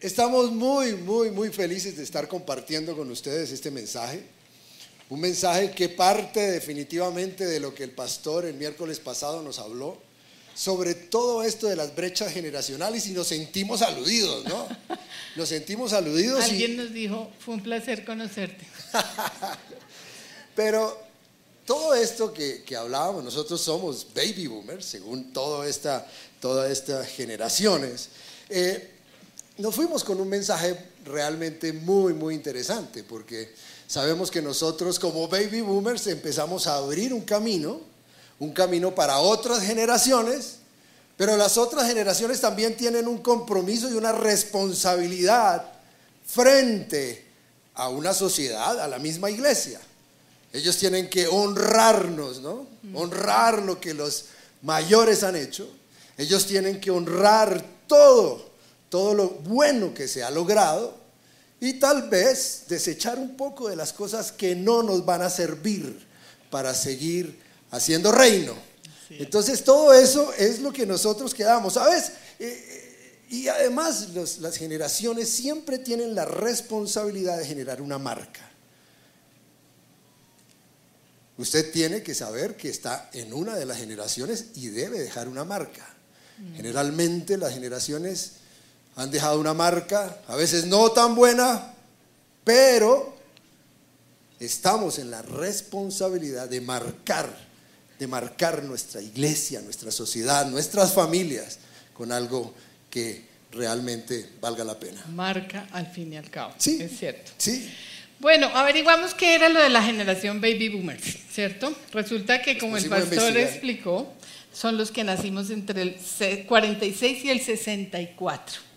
Estamos muy, muy, muy felices de estar compartiendo con ustedes este mensaje. Un mensaje que parte definitivamente de lo que el pastor el miércoles pasado nos habló sobre todo esto de las brechas generacionales y nos sentimos aludidos, ¿no? Nos sentimos aludidos. Alguien nos dijo, fue un placer conocerte. Pero todo esto que, hablábamos, nosotros somos baby boomers, según toda esta, todas estas generaciones. Eh, nos fuimos con un mensaje realmente muy, muy interesante, porque sabemos que nosotros como baby boomers empezamos a abrir un camino, un camino para otras generaciones, pero las otras generaciones también tienen un compromiso y una responsabilidad frente a una sociedad, a la misma iglesia. Ellos tienen que honrarnos, ¿no? Honrar lo que los mayores han hecho. Ellos tienen que honrar todo todo lo bueno que se ha logrado y tal vez desechar un poco de las cosas que no nos van a servir para seguir haciendo reino. Entonces todo eso es lo que nosotros quedamos, ¿sabes? Eh, eh, y además las generaciones siempre tienen la responsabilidad de generar una marca. Usted tiene que saber que está en una de las generaciones y debe dejar una marca. Mm. Generalmente las generaciones han dejado una marca, a veces no tan buena, pero estamos en la responsabilidad de marcar, de marcar nuestra iglesia, nuestra sociedad, nuestras familias con algo que realmente valga la pena. Marca al fin y al cabo. Sí. Es cierto. Sí. Bueno, averiguamos qué era lo de la generación baby boomers, ¿cierto? Resulta que como el pastor explicó, son los que nacimos entre el 46 y el 64.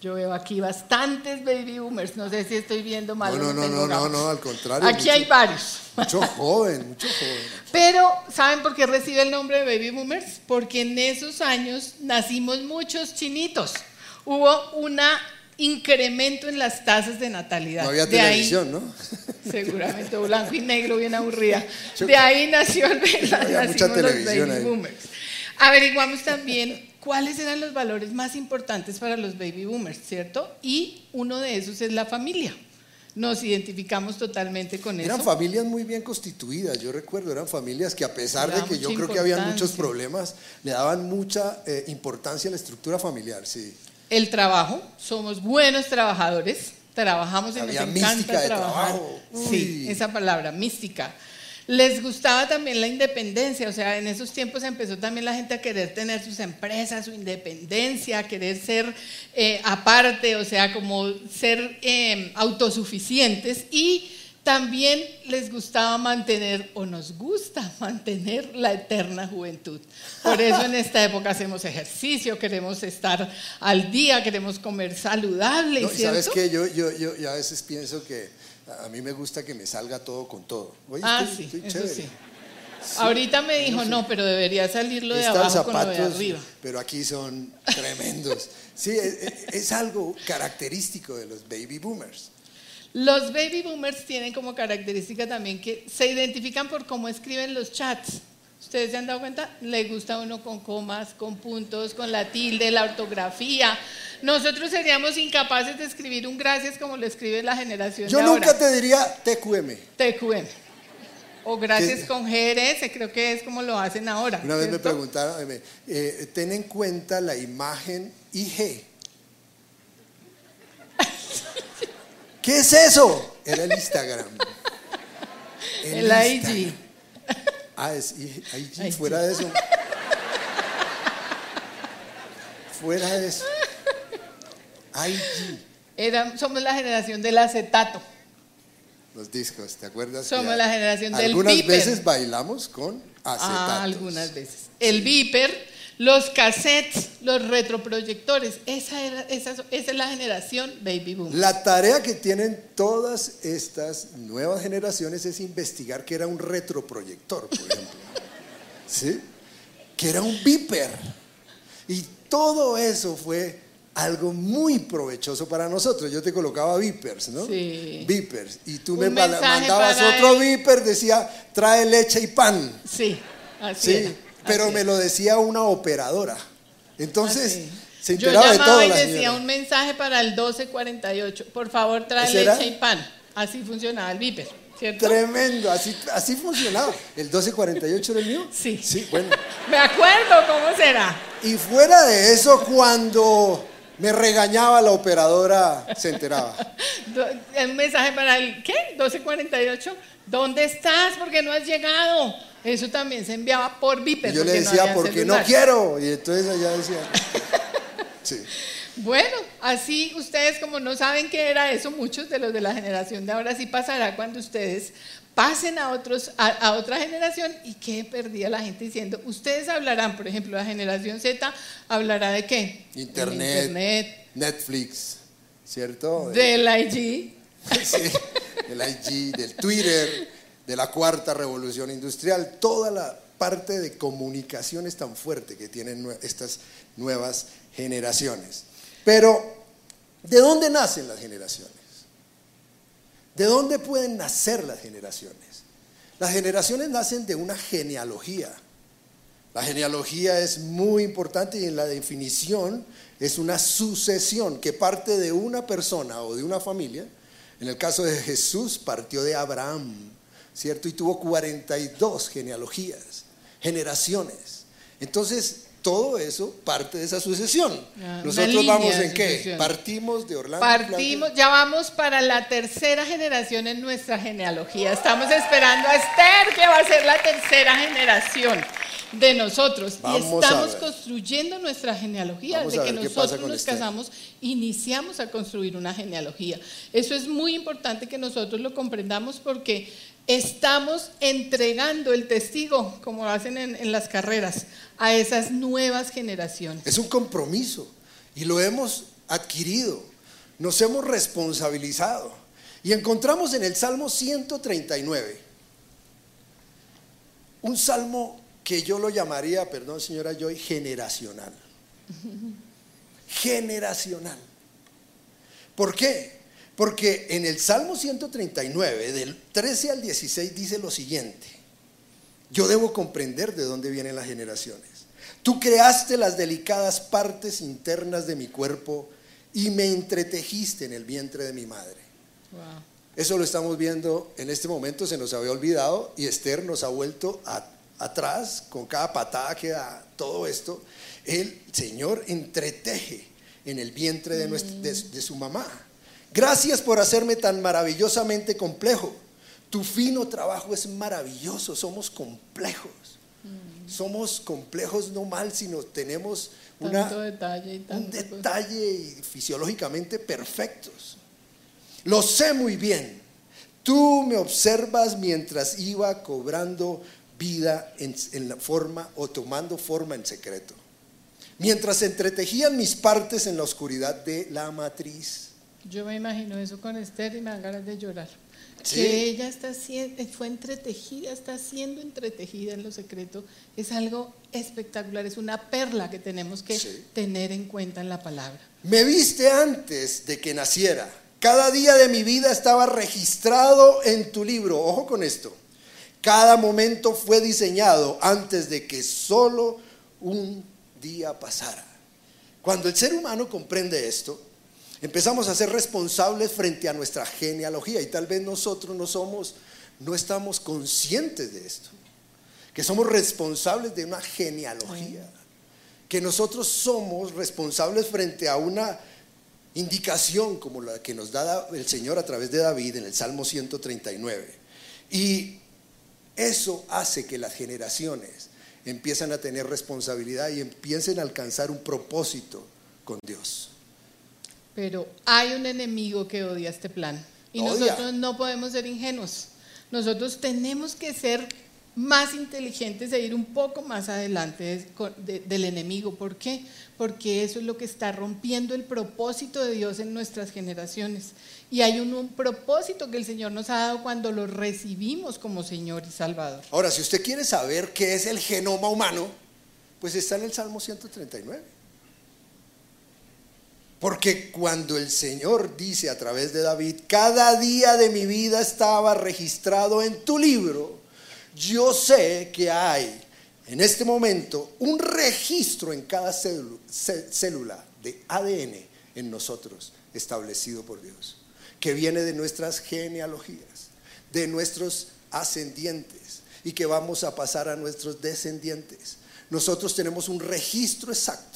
Yo veo aquí bastantes baby boomers, no sé si estoy viendo mal. No, no, no, no, no, al contrario. Aquí hay varios. Mucho joven, mucho joven. Pero, ¿saben por qué recibe el nombre de baby boomers? Porque en esos años nacimos muchos chinitos. Hubo un incremento en las tasas de natalidad. No había televisión, ¿no? Seguramente, blanco y negro, bien aburrida. De ahí nació el, no mucha televisión los baby boomers. Averiguamos también cuáles eran los valores más importantes para los baby boomers, ¿cierto? Y uno de esos es la familia. Nos identificamos totalmente con eso. Eran familias muy bien constituidas, yo recuerdo, eran familias que a pesar de que yo creo que había muchos problemas, le daban mucha eh, importancia a la estructura familiar, sí. El trabajo, somos buenos trabajadores, trabajamos en nos encanta trabajar. Sí, esa palabra, mística. Les gustaba también la independencia, o sea, en esos tiempos empezó también la gente a querer tener sus empresas, su independencia, a querer ser eh, aparte, o sea, como ser em, autosuficientes y también les gustaba mantener, o nos gusta mantener, la eterna juventud. Por eso en esta época hacemos ejercicio, queremos estar al día, queremos comer saludable. No, ¿Sabes qué? Yo, yo, yo, yo a veces pienso que a mí me gusta que me salga todo con todo. ah, sí, eso sí. Ahorita me dijo, no, pero debería salirlo de abajo con lo de arriba. Pero aquí son tremendos. Sí, es, algo característico de los baby boomers. Los baby boomers tienen como característica también que se identifican por cómo escriben los chats. ¿Ustedes se han dado cuenta? Le gusta uno con comas, con puntos, con la tilde, la ortografía. Nosotros seríamos incapaces de escribir un gracias como lo escribe la generación Yo nunca te diría TQM. TQM. O gracias con GRS, creo que es como lo hacen ahora. Una vez me preguntaron, eh, eh, ten en cuenta la imagen IG. ¿Qué es eso? Era el Instagram. El, IG. Ah, es IG, fuera de eso. fuera de eso. IG. somos la generación del acetato. Los discos, ¿te acuerdas? Somos la generación del Algunas veces bailamos con acetato. Ah, algunas veces. El viper, los cassettes, los retroproyectores. Esa, esa, esa, es la generación baby boom. La tarea que tienen todas estas nuevas generaciones es investigar qué era un retroproyector, por ejemplo. ¿Sí? Que era un viper. Y todo eso fue algo muy provechoso para nosotros. Yo te colocaba Vipers, ¿no? Sí. Vipers. Y tú me mandabas otro Viper, decía, trae leche y pan. Sí, así sí. Pero me lo decía una operadora. Entonces, Se Yo enteraba de llamaba todo y la decía señora. un mensaje para el 1248. Por favor, trae ¿Ese era? leche y pan. Así funcionaba el viper, ¿cierto? Tremendo, así, así funcionaba. ¿El 1248 era el mío? Sí. Sí, bueno. Me acuerdo, ¿cómo será? Y fuera de eso, cuando me regañaba la operadora, se enteraba. Un mensaje para el, ¿qué? 1248. ¿Dónde estás? ¿Por qué no has llegado? Eso también se enviaba por viper. Y yo le no decía, porque no quiero. Y entonces ella decía, sí. Bueno, así ustedes como no saben qué era eso, muchos de los de la generación de ahora sí pasará cuando ustedes pasen a otros a, a otra generación y qué perdía la gente diciendo, ustedes hablarán, por ejemplo, la generación Z hablará de qué? Internet, internet, Netflix, ¿cierto? del IG, Sí, del IG, del Twitter, de la cuarta revolución industrial, toda la parte de comunicaciones tan fuerte que tienen estas nuevas generaciones. Pero, ¿de dónde nacen las generaciones? ¿De dónde pueden nacer las generaciones? Las generaciones nacen de una genealogía. La genealogía es muy importante y en la definición es una sucesión que parte de una persona o de una familia. En el caso de Jesús partió de Abraham, ¿cierto? Y tuvo 42 genealogías, generaciones. Entonces, todo eso parte de esa sucesión. Ah, Nosotros vamos en qué? Partimos de Orlando. Partimos, ya vamos para la tercera generación en nuestra genealogía. Estamos esperando a Esther, que va a ser la tercera generación de nosotros. Vamos y estamos construyendo nuestra genealogía. Vamos Desde que nosotros nos casamos, iniciamos a construir una genealogía. Eso es muy importante que nosotros lo comprendamos porque estamos entregando el testigo, como lo hacen en, en las carreras, a esas nuevas generaciones. Es un compromiso y lo hemos adquirido, nos hemos responsabilizado. Y encontramos en el Salmo 139 un salmo que yo lo llamaría, perdón señora Joy, generacional. Generacional. ¿Por qué? Porque en el Salmo 139, del 13 al 16, dice lo siguiente. Yo debo comprender de dónde vienen las generaciones. Tú creaste las delicadas partes internas de mi cuerpo y me entretejiste en el vientre de mi madre. Wow. Eso lo estamos viendo en este momento, se nos había olvidado y Esther nos ha vuelto a- atrás con cada patada que da todo esto. El Señor entreteje en el vientre de, nuestra- de- de su mamá. Gracias por hacerme tan maravillosamente complejo. Tu fino trabajo es maravilloso, somos complejos. Somos complejos no mal, sino tenemos una, detalle y un cosa. detalle y fisiológicamente perfectos. Lo sé muy bien. Tú me observas mientras iba cobrando vida en, en la forma o tomando forma en secreto. Mientras entretejían mis partes en la oscuridad de la matriz. Yo me imagino eso con Esther y me dan ganas de llorar. Sí. Que ella está siendo, fue entretejida, está siendo entretejida en lo secreto, es algo espectacular, es una perla que tenemos que Sí. tener en cuenta en la palabra. Me viste antes de que naciera. Cada día de mi vida estaba registrado en tu libro. Ojo con esto. Cada momento fue diseñado antes de que solo un día pasara. Cuando el ser humano comprende esto, empezamos a ser responsables frente a nuestra genealogía y tal vez nosotros no somos, no estamos conscientes de esto, que somos responsables de una genealogía, que nosotros somos responsables frente a una indicación como la que nos da el Señor a través de David en el Salmo 139. Y eso hace que las generaciones empiezan a tener responsabilidad y empiecen a alcanzar un propósito con Dios. Pero hay un enemigo que odia este plan y Odia. nosotros no podemos ser ingenuos. Nosotros tenemos que ser más inteligentes e ir un poco más adelante de- de- del enemigo. ¿Por qué? Porque eso es lo que está rompiendo el propósito de Dios en nuestras generaciones. Y hay un, un propósito que el Señor nos ha dado cuando lo recibimos como Señor y Salvador. Ahora, si usted quiere saber qué es el genoma humano, pues está en el Salmo 139. Porque cuando el Señor dice a través de David, cada día de mi vida estaba registrado en tu libro, yo sé que hay en este momento un registro en cada célu- cé- célula de ADN en nosotros establecido por Dios, que viene de nuestras genealogías, de nuestros ascendientes y que vamos a pasar a nuestros descendientes. Nosotros tenemos un registro exacto,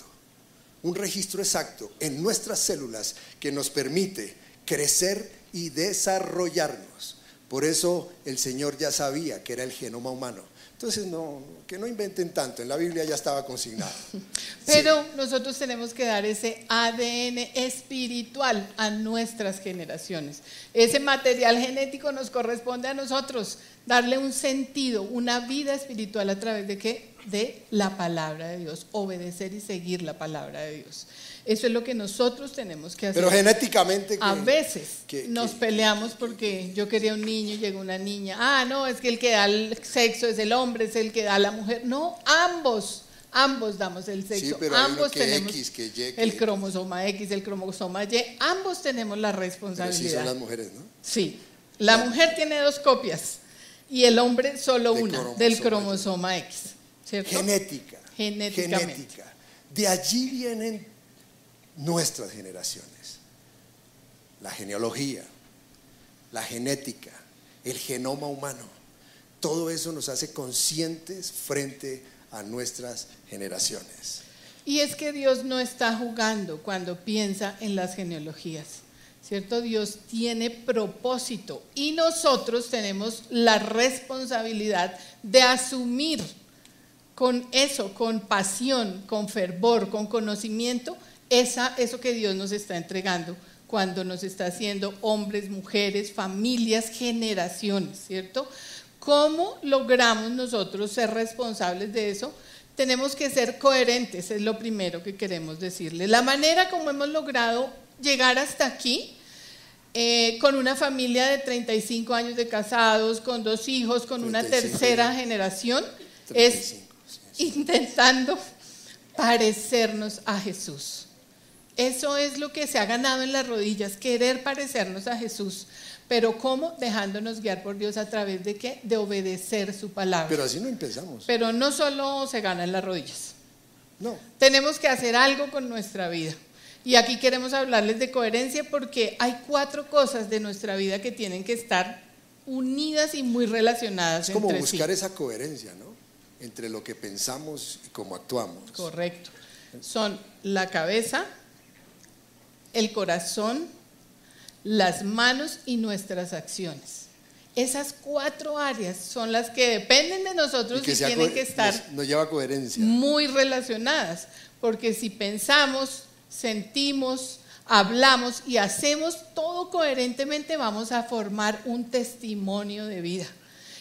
un registro exacto en nuestras células que nos permite crecer y desarrollarnos. Por eso el Señor ya sabía que era el genoma humano. Entonces, no, que no inventen tanto, en la Biblia ya estaba consignado. Pero nosotros tenemos que dar ese ADN espiritual a nuestras generaciones. Ese material genético nos corresponde a nosotros, darle un sentido, una vida espiritual a través de qué? De la palabra de Dios, obedecer y seguir la palabra de Dios. Eso es lo que nosotros tenemos que hacer. Pero genéticamente... a veces nos peleamos porque yo quería un niño y llegó una niña. Ah, no, es que el que da el sexo es el hombre, es el que da la mujer. No, ambos. Ambos damos el sexo, sí, pero ambos tenemos X, Y, el cromosoma X, el cromosoma Y, ambos tenemos la responsabilidad. Pero sí son las mujeres, ¿no? Sí, la mujer tiene dos copias y el hombre solo De una cromosoma del cromosoma X, ¿cierto? Genética. Genética. De allí vienen nuestras generaciones. La genealogía, la genética, el genoma humano. Todo eso nos hace conscientes frente a nuestras generaciones. Y es que Dios no está jugando cuando piensa en las genealogías, ¿cierto? Dios tiene propósito y nosotros tenemos la responsabilidad de asumir con eso, con pasión, con fervor, con conocimiento, esa, eso que Dios nos está entregando cuando nos está haciendo hombres, mujeres, familias, generaciones, ¿cierto? ¿Cómo logramos nosotros ser responsables de eso? Tenemos que ser coherentes, es lo primero que queremos decirle. La manera como hemos logrado llegar hasta aquí, eh, con una familia de 35 años de casados, con dos hijos, con una 35 tercera generación, 35, es. Intentando parecernos a Jesús. Eso es lo que se ha ganado en las rodillas, querer parecernos a Jesús. Pero ¿cómo? Dejándonos guiar por Dios a través de qué? De obedecer su palabra. Pero así no empezamos. Pero no solo se gana en las rodillas. No. Tenemos que hacer algo con nuestra vida. Y aquí queremos hablarles de coherencia porque hay cuatro cosas de nuestra vida que tienen que estar unidas y muy relacionadas Es como entre buscar sí. esa coherencia, ¿no? Entre lo que pensamos y cómo actuamos. Correcto. Son la cabeza, el corazón, las manos y nuestras acciones. Esas cuatro áreas son las que dependen de nosotros y, tienen que estar nos, nos lleva coherencia. muy relacionadas, porque si pensamos, sentimos, hablamos y hacemos todo coherentemente, vamos a formar un testimonio de vida.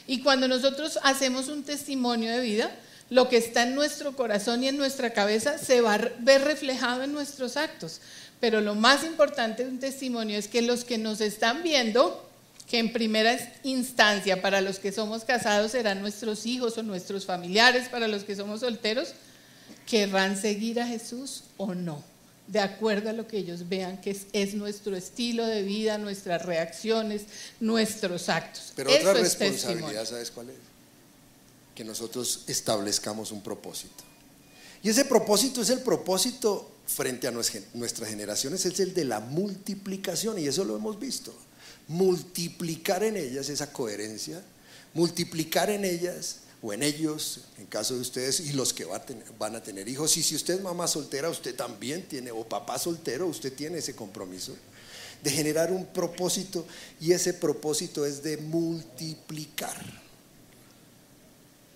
Y cuando nosotros hacemos un testimonio de vida, lo que está en nuestro corazón y en nuestra cabeza se va a ver reflejado en nuestros actos. Pero lo más importante de un testimonio es que los que nos están viendo, que en primera instancia para los que somos casados serán nuestros hijos o nuestros familiares, para los que somos solteros, querrán seguir a Jesús o no, de acuerdo a lo que ellos vean que es, es nuestro estilo de vida, nuestras reacciones, nuestros actos. Pero Eso otra es responsabilidad, testimonio. ¿sabes cuál es? Que nosotros establezcamos un propósito. Y ese propósito es el propósito frente a nues- nuestras generaciones, es el de la multiplicación, y eso lo hemos visto. Multiplicar en ellas esa coherencia, multiplicar en ellas o en ellos, en caso de ustedes, y los que van a tener hijos. Y si usted es mamá soltera, usted también tiene, o papá soltero, usted tiene ese compromiso de generar un propósito, y ese propósito es de multiplicar.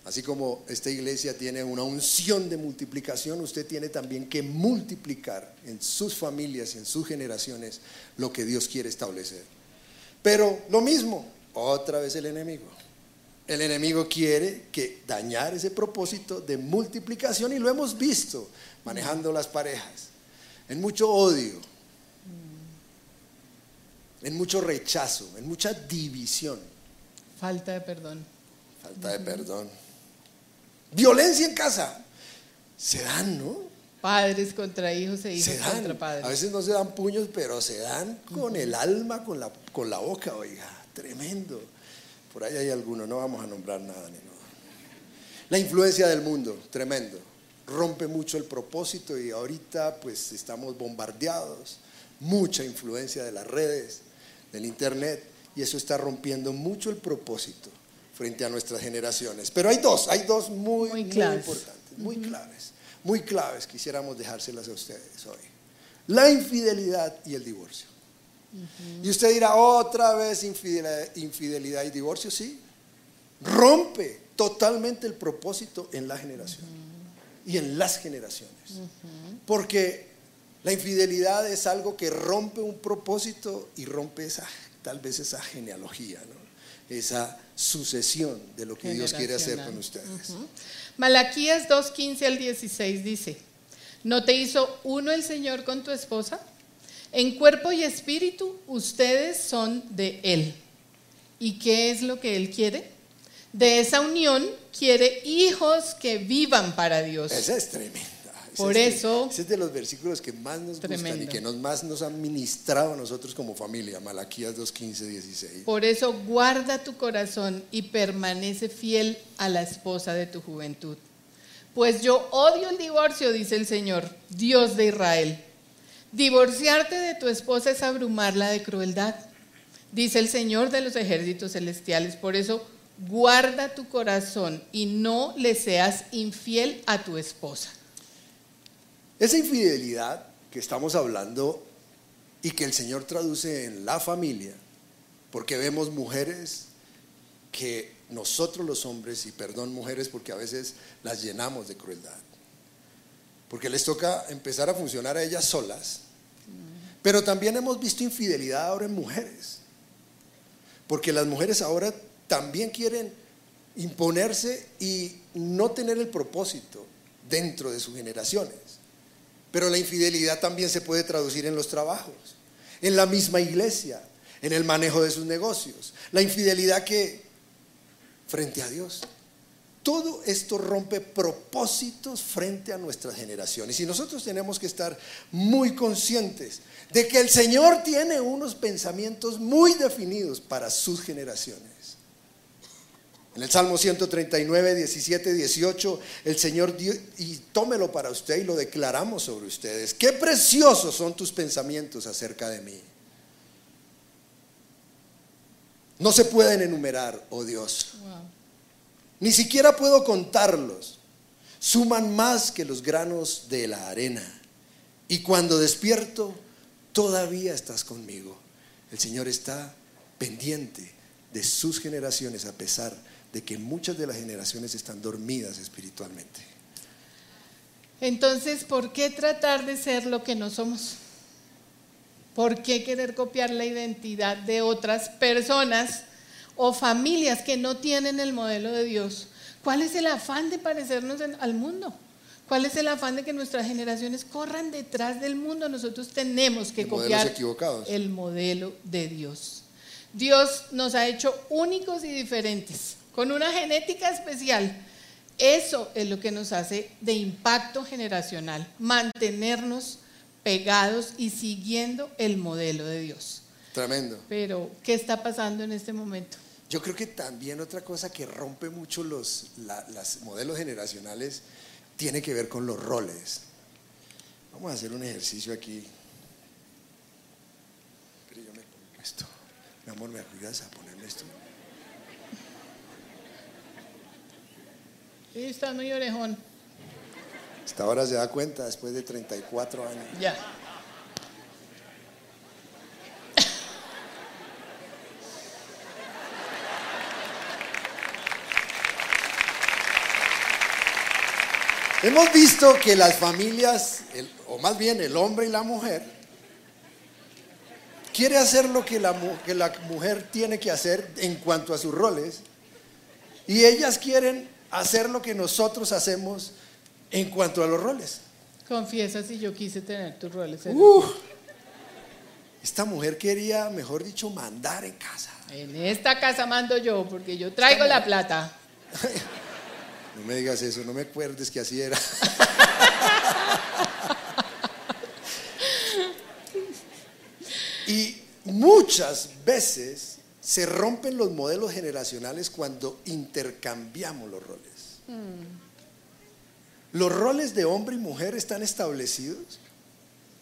Así como esta iglesia tiene una unción de multiplicación, usted tiene también que multiplicar en sus familias en sus generaciones lo que Dios quiere establecer. Pero lo mismo, otra vez el enemigo. El enemigo quiere que dañar ese propósito de multiplicación y lo hemos visto manejando las parejas, en mucho odio, en mucho rechazo, en mucha división, Falta de perdón. falta de perdón, violencia en casa. Se dan, ¿no? Padres contra hijos e hijos Se dan. contra padres. A veces no se dan puños, pero se dan con el alma, con la, con la boca, oiga, tremendo. Por ahí hay algunos, no vamos a nombrar nada ni nada. La influencia del mundo, tremendo. rompe mucho el propósito y ahorita pues estamos bombardeados, mucha influencia de las redes, del internet y eso está rompiendo mucho el propósito frente a nuestras generaciones. Pero hay dos, hay dos muy, muy, importantes, muy claves, muy claves, quisiéramos dejárselas a ustedes hoy. La infidelidad y el divorcio. Y usted dirá, otra vez infidelidad, infidelidad y divorcio, sí. Rompe totalmente el propósito en la generación y en las generaciones. Porque la infidelidad es algo que rompe un propósito y rompe esa, tal vez esa genealogía, esa sucesión de lo que Dios quiere hacer con ustedes. Malaquías 2.15 al 16 dice, ¿no te hizo uno el Señor con tu esposa? En cuerpo y espíritu ustedes son de Él. ¿Y qué es lo que Él quiere? De esa unión quiere hijos que vivan para Dios. Esa es tremenda. Por eso. Ese es de los versículos que más nos gustan y que nos, más nos han ministrado a nosotros como familia. Malaquías 2, 15, 16. Por eso guarda tu corazón y permanece fiel a la esposa de tu juventud. Pues yo odio el divorcio, dice el Señor, Dios de Israel. Divorciarte de tu esposa es abrumarla de crueldad, dice el Señor de los ejércitos celestiales. Por eso guarda tu corazón y no le seas infiel a tu esposa. Esa infidelidad que estamos hablando y que el Señor traduce en la familia, porque vemos mujeres que nosotros los hombres, y perdón mujeres porque a veces las llenamos de crueldad, porque les toca empezar a funcionar a ellas solas, pero también hemos visto infidelidad ahora en mujeres, porque las mujeres ahora también quieren imponerse y no tener el propósito dentro de sus generaciones. Pero la infidelidad también se puede traducir en los trabajos, en la misma iglesia, en el manejo de sus negocios. La infidelidad que frente a Dios. Todo esto rompe propósitos frente a nuestras generaciones. Y nosotros tenemos que estar muy conscientes de que el Señor tiene unos pensamientos muy definidos para sus generaciones. En el Salmo 139, 17, 18, el Señor dio, y tómelo para usted y lo declaramos sobre ustedes. Qué preciosos son tus pensamientos acerca de mí. No se pueden enumerar, oh Dios. Ni siquiera puedo contarlos. Suman más que los granos de la arena. Y cuando despierto, todavía estás conmigo. El Señor está pendiente de sus generaciones a pesar de que muchas de las generaciones están dormidas espiritualmente. Entonces, ¿por qué tratar de ser lo que no somos? ¿Por qué querer copiar la identidad de otras personas o familias que no tienen el modelo de Dios? ¿Cuál es el afán de parecernos al mundo? ¿Cuál es el afán de que nuestras generaciones corran detrás del mundo? Nosotros tenemos que copiar el modelo de Dios. Dios nos ha hecho únicos y diferentes con una genética especial. Eso es lo que nos hace de impacto generacional, mantenernos pegados y siguiendo el modelo de Dios. Tremendo. Pero, ¿qué está pasando en este momento? Yo creo que también otra cosa que rompe mucho los modelos generacionales tiene que ver con los roles. Vamos a hacer un ejercicio aquí. Pero yo me pongo esto. Mi amor, ¿me ayudas a ponerme esto? Sí, está muy orejón. Hasta ahora se da cuenta, después de 34 años. Ya. Hemos visto que las familias, o más bien el hombre y la mujer, quiere hacer lo que la, que la mujer tiene que hacer en cuanto a sus roles, y ellas quieren hacer lo que nosotros hacemos en cuanto a los roles. Confiesa si yo quise tener tus roles. Uh, esta mujer quería, mejor dicho, mandar en casa. En esta casa mando yo, porque yo traigo la plata. no me digas eso, no me acuerdes que así era. y muchas veces se rompen los modelos generacionales cuando intercambiamos los roles. ¿Los roles de hombre y mujer están establecidos?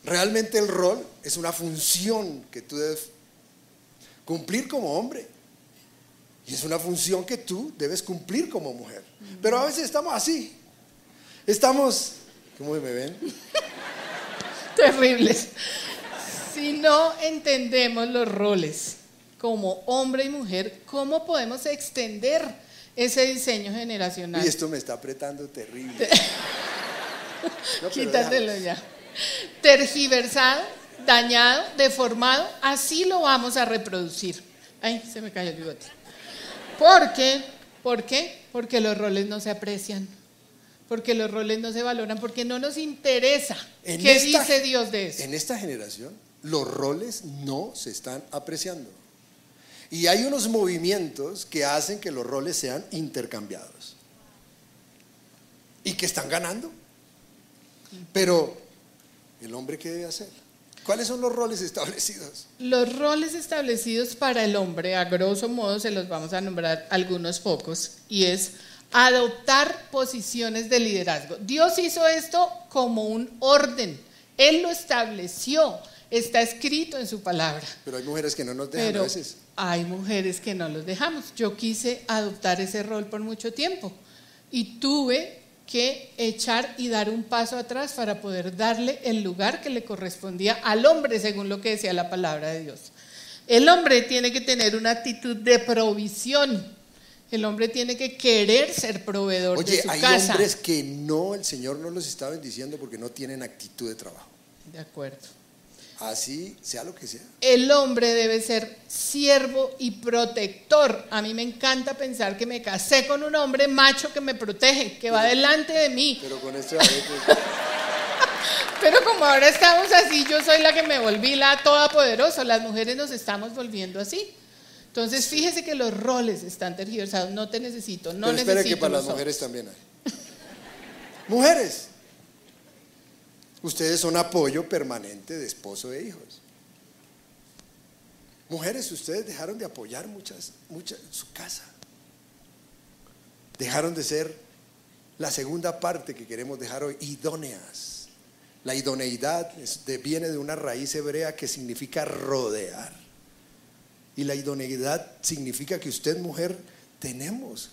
Realmente el rol es una función que tú debes cumplir como hombre. Y es una función que tú debes cumplir como mujer. Pero a veces estamos así. Estamos, ¿cómo me ven? Terribles. Si no entendemos los roles como hombre y mujer, ¿cómo podemos extender ese diseño generacional? Y esto me está apretando terrible. Quítatelo ya. Tergiversado, dañado, deformado, así lo vamos a reproducir. Ay, se me cayó el bigote. ¿Por qué? ¿Por qué? Porque los roles no se aprecian, porque los roles no se valoran, porque no nos interesa. ¿Qué dice Dios de eso? En esta generación, los roles no se están apreciando. Y hay unos movimientos que hacen que los roles sean intercambiados. Y que están ganando. Pero, ¿el hombre qué debe hacer? ¿Cuáles son los roles establecidos? Los roles establecidos para el hombre, a grosso modo se los vamos a nombrar algunos pocos, y es adoptar posiciones de liderazgo. Dios hizo esto como un orden, Él lo estableció, está escrito en su palabra. Pero hay mujeres que no nos dejan a veces. Hay mujeres que no los dejamos. Yo quise adoptar ese rol por mucho tiempo y tuve que echar y dar un paso atrás para poder darle el lugar que le correspondía al hombre, según lo que decía la palabra de Dios. El hombre tiene que tener una actitud de provisión. El hombre tiene que querer ser proveedor de su hay casa. Hay hombres que no, el Señor no los está bendiciendo porque no tienen actitud de trabajo. De acuerdo. Así sea lo que sea. El hombre debe ser siervo y protector. A mí me encanta pensar que me casé con un hombre macho que me protege, que va delante de mí. Pero con esto Pero como ahora estamos así, yo soy la que me volví la toda poderosa. Las mujeres nos estamos volviendo así. Entonces, fíjese que los roles están tergiversados. No te necesito, no Pero espere que para las mujeres también hay. mujeres, Ustedes son apoyo permanente de esposo e hijos. Mujeres, ustedes dejaron de apoyar muchas, muchas su casa. Dejaron de ser la segunda parte que queremos dejar hoy, idóneas. La idoneidad viene de una raíz hebrea que significa rodear. Y la idoneidad significa que usted, mujer, tenemos,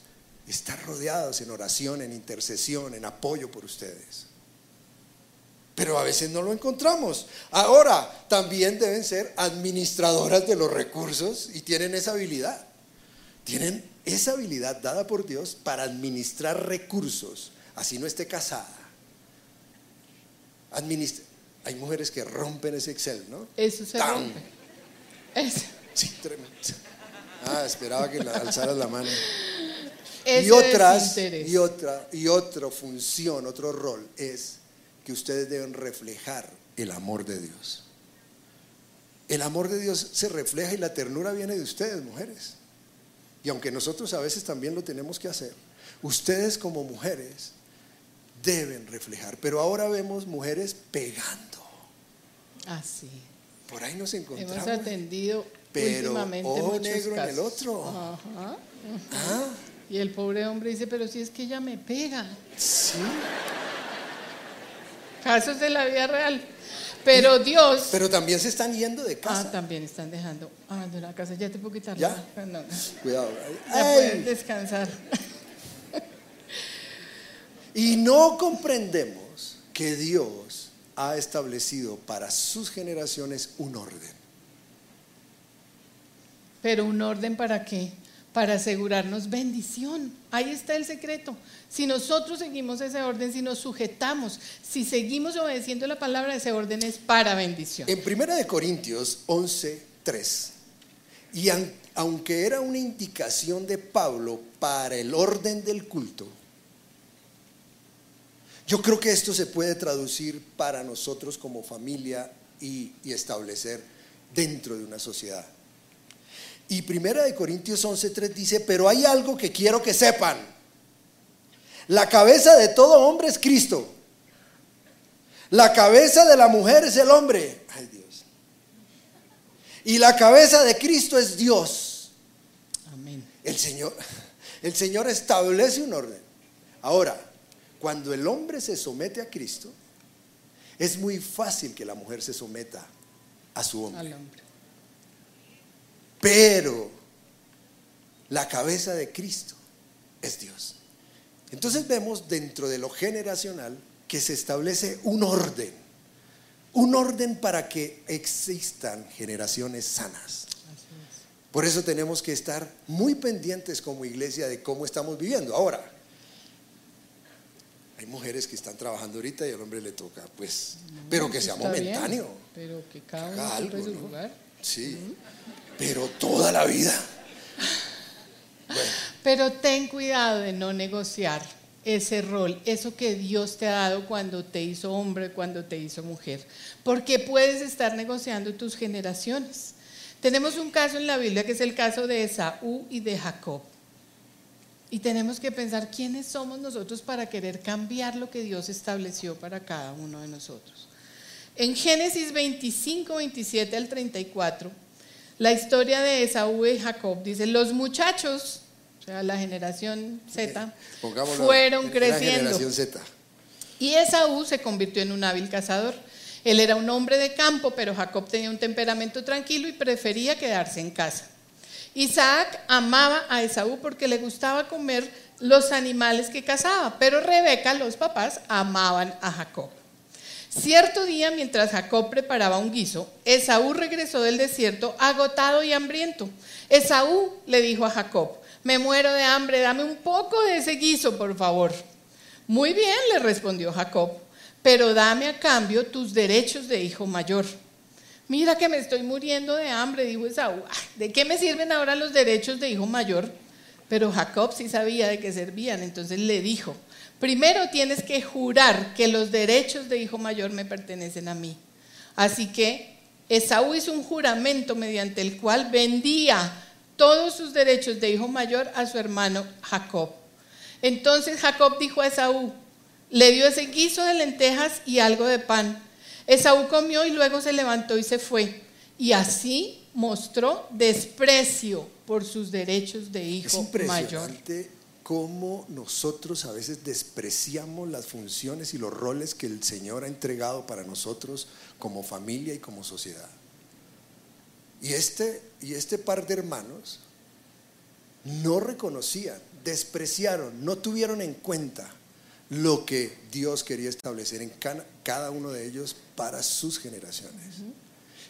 estar rodeados en oración, en intercesión, en apoyo por ustedes pero a veces no lo encontramos. Ahora, también deben ser administradoras de los recursos y tienen esa habilidad. Tienen esa habilidad dada por Dios para administrar recursos, así no esté casada. Hay mujeres que rompen ese Excel, ¿no? Eso se rompe. Sí, tremendo. Ah, esperaba que la alzaras la mano. y otras, y otra, y otra función, otro rol es que ustedes deben reflejar el amor de Dios. El amor de Dios se refleja y la ternura viene de ustedes, mujeres. Y aunque nosotros a veces también lo tenemos que hacer, ustedes como mujeres deben reflejar. Pero ahora vemos mujeres pegando. Así. Por ahí nos encontramos. Hemos atendido pero últimamente ojo negro en el otro. Ajá, ¿Ah? Y el pobre hombre dice, pero si es que ella me pega. Sí. Casos de la vida real. Pero Dios. Pero también se están yendo de casa. Ah, también están dejando abandonar la casa. Ya te puedo quitar. ¿Ya? Cuidado. Ya pueden descansar. Y no comprendemos que Dios ha establecido para sus generaciones un orden. ¿Pero un orden para qué? Para asegurarnos bendición. Ahí está el secreto. Si nosotros seguimos ese orden, si nos sujetamos, si seguimos obedeciendo la palabra, ese orden es para bendición. En 1 Corintios 11, 3, y aunque era una indicación de Pablo para el orden del culto, yo creo que esto se puede traducir para nosotros como familia y, y establecer dentro de una sociedad. Y primera de Corintios 11:3 dice, "Pero hay algo que quiero que sepan. La cabeza de todo hombre es Cristo. La cabeza de la mujer es el hombre. Ay Dios. Y la cabeza de Cristo es Dios. Amén. El Señor, el Señor establece un orden. Ahora, cuando el hombre se somete a Cristo, es muy fácil que la mujer se someta a su hombre. Al hombre. Pero la cabeza de Cristo es Dios. Entonces vemos dentro de lo generacional que se establece un orden, un orden para que existan generaciones sanas. Por eso tenemos que estar muy pendientes como iglesia de cómo estamos viviendo. Ahora, hay mujeres que están trabajando ahorita y al hombre le toca, pues, pero que sea bien, momentáneo. pero que cada uno algo, su ¿no? lugar. Sí, pero toda la vida. Pero ten cuidado de no negociar ese rol, eso que Dios te ha dado cuando te hizo hombre, cuando te hizo mujer, porque puedes estar negociando tus generaciones. Tenemos un caso en la Biblia que es el caso de Esaú y de Jacob. Y tenemos que pensar quiénes somos nosotros para querer cambiar lo que Dios estableció para cada uno de nosotros. En Génesis 25, 27 al 34, la historia de Esaú y Jacob dice, los muchachos, o sea, la generación Z, pongámoslo fueron la creciendo. generación Z. Y Esaú se convirtió en un hábil cazador. Él era un hombre de campo, pero Jacob tenía un temperamento tranquilo y prefería quedarse en casa. Isaac amaba a Esaú porque le gustaba comer los animales que cazaba, pero Rebeca, los papás, amaban a Jacob. Cierto día, mientras Jacob preparaba un guiso, Esaú regresó del desierto agotado y hambriento. Esaú le dijo a Jacob, me muero de hambre, dame un poco de ese guiso, por favor. Muy bien, le respondió Jacob, pero dame a cambio tus derechos de hijo mayor. Mira que me estoy muriendo de hambre, dijo Esaú. "Ah, ¿De qué me sirven ahora los derechos de hijo mayor? Pero Jacob sí sabía de qué servían, entonces le dijo, primero tienes que jurar que los derechos de hijo mayor me pertenecen a mí. Así que Esaú hizo un juramento mediante el cual vendía todos sus derechos de hijo mayor a su hermano Jacob. Entonces Jacob dijo a Esaú, le dio ese guiso de lentejas y algo de pan. Esaú comió y luego se levantó y se fue. Y así mostró desprecio por sus derechos de Es hijo mayor. Cómo nosotros a veces despreciamos las funciones y los roles que el Señor ha entregado para nosotros como familia y como sociedad. Y este, y este par de hermanos no reconocían, despreciaron, no tuvieron en cuenta lo que Dios quería establecer en cada uno de ellos para sus generaciones.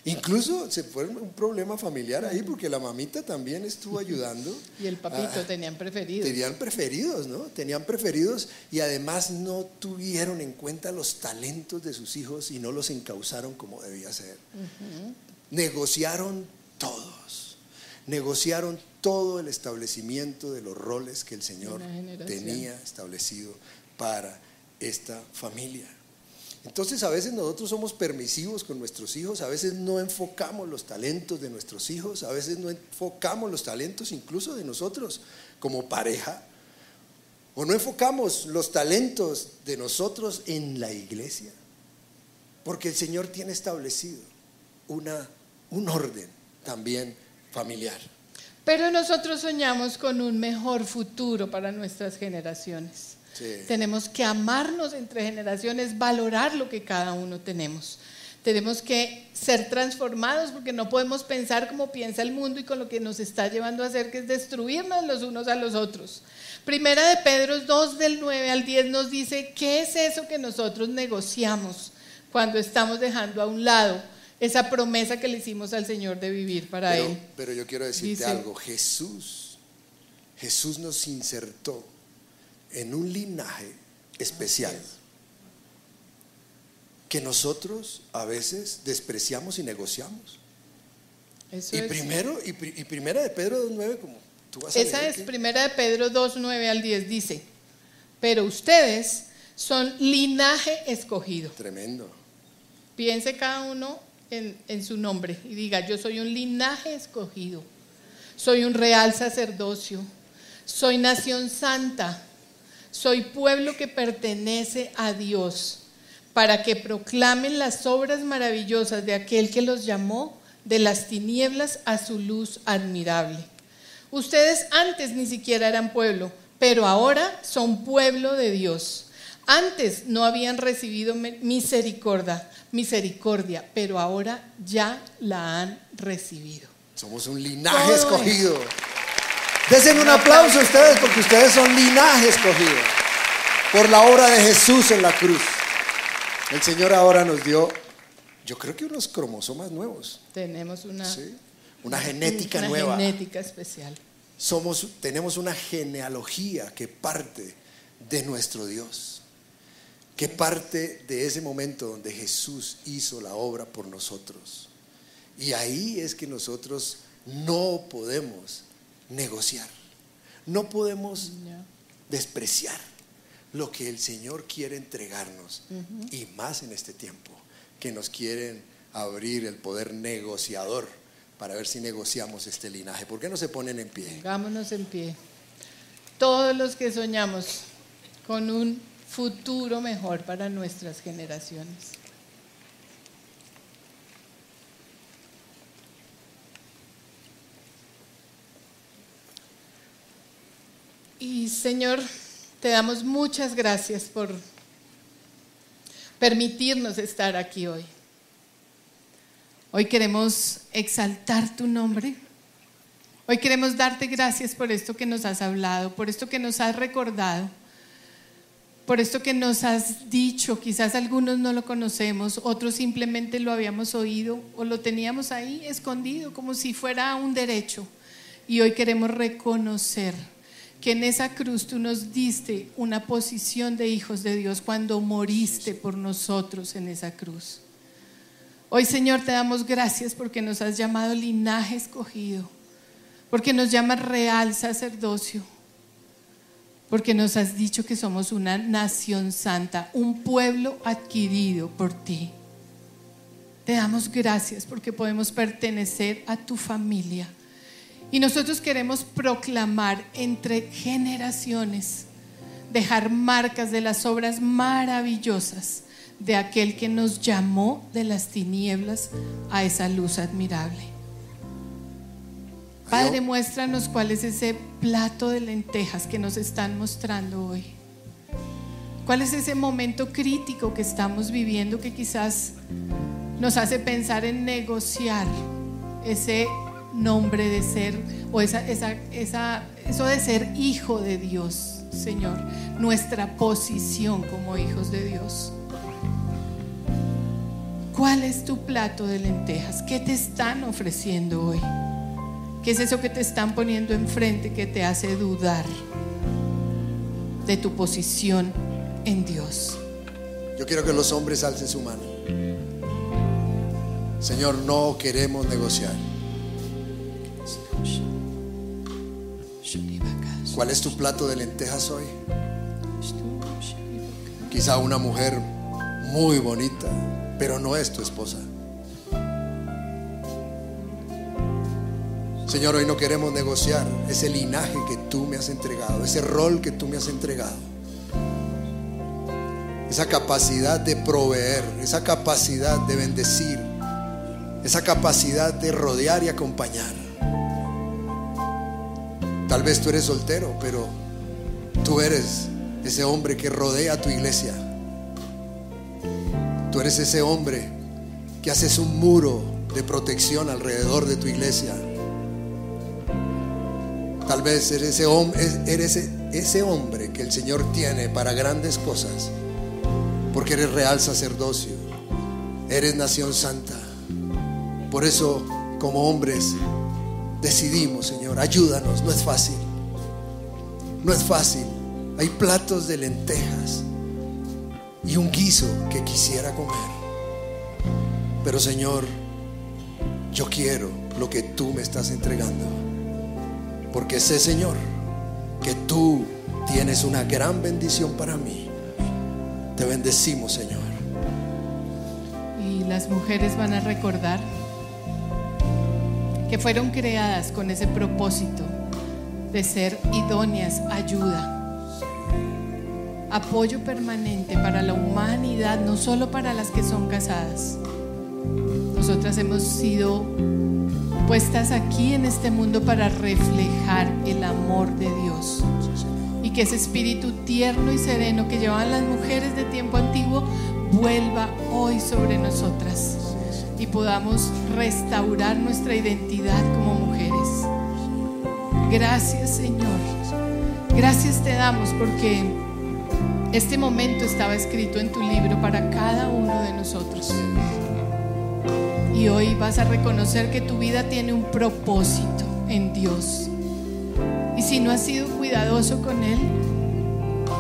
Incluso se fue un problema familiar ahí porque la mamita también estuvo ayudando. Y el papito tenían preferidos. Tenían preferidos, ¿no? Tenían preferidos y además no tuvieron en cuenta los talentos de sus hijos y no los encauzaron como debía ser. Negociaron todos, negociaron todo el establecimiento de los roles que el Señor tenía establecido para esta familia. Entonces a veces nosotros somos permisivos con nuestros hijos, a veces no enfocamos los talentos de nuestros hijos, a veces no enfocamos los talentos incluso de nosotros como pareja, o no enfocamos los talentos de nosotros en la iglesia, porque el Señor tiene establecido una, un orden también familiar. Pero nosotros soñamos con un mejor futuro para nuestras generaciones. Sí. Tenemos que amarnos entre generaciones, valorar lo que cada uno tenemos. Tenemos que ser transformados porque no podemos pensar como piensa el mundo y con lo que nos está llevando a hacer, que es destruirnos los unos a los otros. Primera de Pedro 2 del 9 al 10 nos dice, ¿qué es eso que nosotros negociamos cuando estamos dejando a un lado esa promesa que le hicimos al Señor de vivir para Pero, Él? pero yo quiero decirte Dice- algo, Jesús, Jesús nos insertó en un linaje especial que nosotros a veces despreciamos y negociamos. Eso Y es- primero, y, pri- y primera de Pedro 2.9, como tú vas a Esa leer es primera de Pedro 2, 9 al 10, dice, pero ustedes son linaje escogido. Tremendo. Piense cada uno en, en su nombre y diga, yo soy un linaje escogido, soy un real sacerdocio, soy nación santa, soy pueblo que pertenece a Dios, para que proclamen las obras maravillosas de aquel que los llamó de las tinieblas a su luz admirable. Ustedes antes ni siquiera eran pueblo, pero ahora son pueblo de Dios. Antes no habían recibido misericordia, misericordia, pero ahora ya la han recibido. Somos un linaje escogido. Desen un aplauso a ustedes porque ustedes son linaje escogido por la obra de Jesús en la cruz. El Señor ahora nos dio, yo creo que unos cromosomas nuevos. Tenemos una, una genética una nueva. genética especial. Somos, tenemos una genealogía que parte de nuestro Dios, que parte de ese momento donde Jesús hizo la obra por nosotros. Y ahí es que nosotros no podemos negociar, no podemos despreciar lo que el Señor quiere entregarnos y más en este tiempo, que nos quieren abrir el poder negociador para ver si negociamos este linaje. ¿Por qué no se ponen en pie? Pongámonos en pie. Todos los que soñamos con un futuro mejor para nuestras generaciones. Y Señor, te damos muchas gracias por permitirnos estar aquí hoy. Hoy queremos exaltar tu nombre. Hoy queremos darte gracias por esto que nos has hablado, por esto que nos has recordado, por esto que nos has dicho. Quizás algunos no lo conocemos, otros simplemente lo habíamos oído o lo teníamos ahí escondido como si fuera un derecho. Y hoy queremos reconocer que en esa cruz tú nos diste una posición de hijos de Dios cuando moriste por nosotros en esa cruz. Hoy Señor te damos gracias porque nos has llamado linaje escogido, porque nos llamas real sacerdocio, porque nos has dicho que somos una nación santa, un pueblo adquirido por ti. Te damos gracias porque podemos pertenecer a tu familia y nosotros queremos proclamar entre generaciones, dejar marcas de las obras maravillosas de aquel que nos llamó de las tinieblas a esa luz admirable. Padre, muéstranos cuál es ese plato de lentejas que nos están mostrando hoy. ¿Cuál es ese momento crítico que estamos viviendo que quizás nos hace pensar en negociar ese nombre de ser, o esa, esa, esa, eso de ser hijo de Dios, Señor, nuestra posición como hijos de Dios. ¿Cuál es tu plato de lentejas? ¿Qué te están ofreciendo hoy? ¿Qué es eso que te están poniendo enfrente que te hace dudar de tu posición en Dios? Yo quiero que los hombres alcen su mano. Señor, no queremos negociar. ¿Cuál es tu plato de lentejas hoy? Quizá una mujer muy bonita, pero no es tu esposa. Señor, hoy no queremos negociar ese linaje que tú me has entregado, ese rol que tú me has entregado, esa capacidad de proveer, esa capacidad de bendecir, esa capacidad de rodear y acompañar. Tal vez tú eres soltero, pero tú eres ese hombre que rodea tu iglesia. Tú eres ese hombre que haces un muro de protección alrededor de tu iglesia. Tal vez eres ese, eres ese hombre que el Señor tiene para grandes cosas, porque eres real sacerdocio, eres nación santa. Por eso, como hombres, decidimos, Señor, ayúdanos, no es fácil. No es fácil. Hay platos de lentejas y un guiso que quisiera comer. Pero Señor, yo quiero lo que tú me estás entregando. Porque sé, Señor, que tú tienes una gran bendición para mí. Te bendecimos, Señor. Y las mujeres van a recordar que fueron creadas con ese propósito de ser idóneas, ayuda, apoyo permanente para la humanidad, no solo para las que son casadas. Nosotras hemos sido puestas aquí en este mundo para reflejar el amor de Dios. Y que ese espíritu tierno y sereno que llevaban las mujeres de tiempo antiguo vuelva hoy sobre nosotras y podamos restaurar nuestra identidad como mujeres. Gracias Señor. Gracias te damos porque este momento estaba escrito en tu libro para cada uno de nosotros. Y hoy vas a reconocer que tu vida tiene un propósito en Dios. Y si no has sido cuidadoso con Él,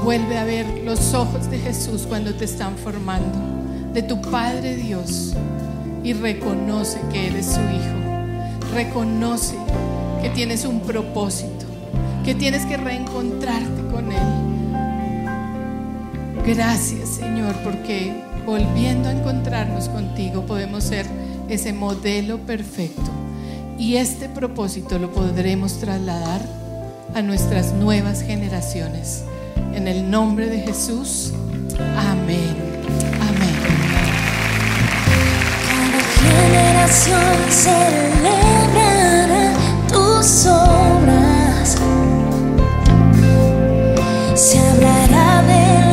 vuelve a ver los ojos de Jesús cuando te están formando, de tu Padre Dios, y reconoce que eres su Hijo. Reconoce que tienes un propósito, que tienes que reencontrarte con Él. Gracias Señor, porque volviendo a encontrarnos contigo podemos ser ese modelo perfecto. Y este propósito lo podremos trasladar a nuestras nuevas generaciones. En el nombre de Jesús, amén. Generación celebrará tus obras. Se hablará del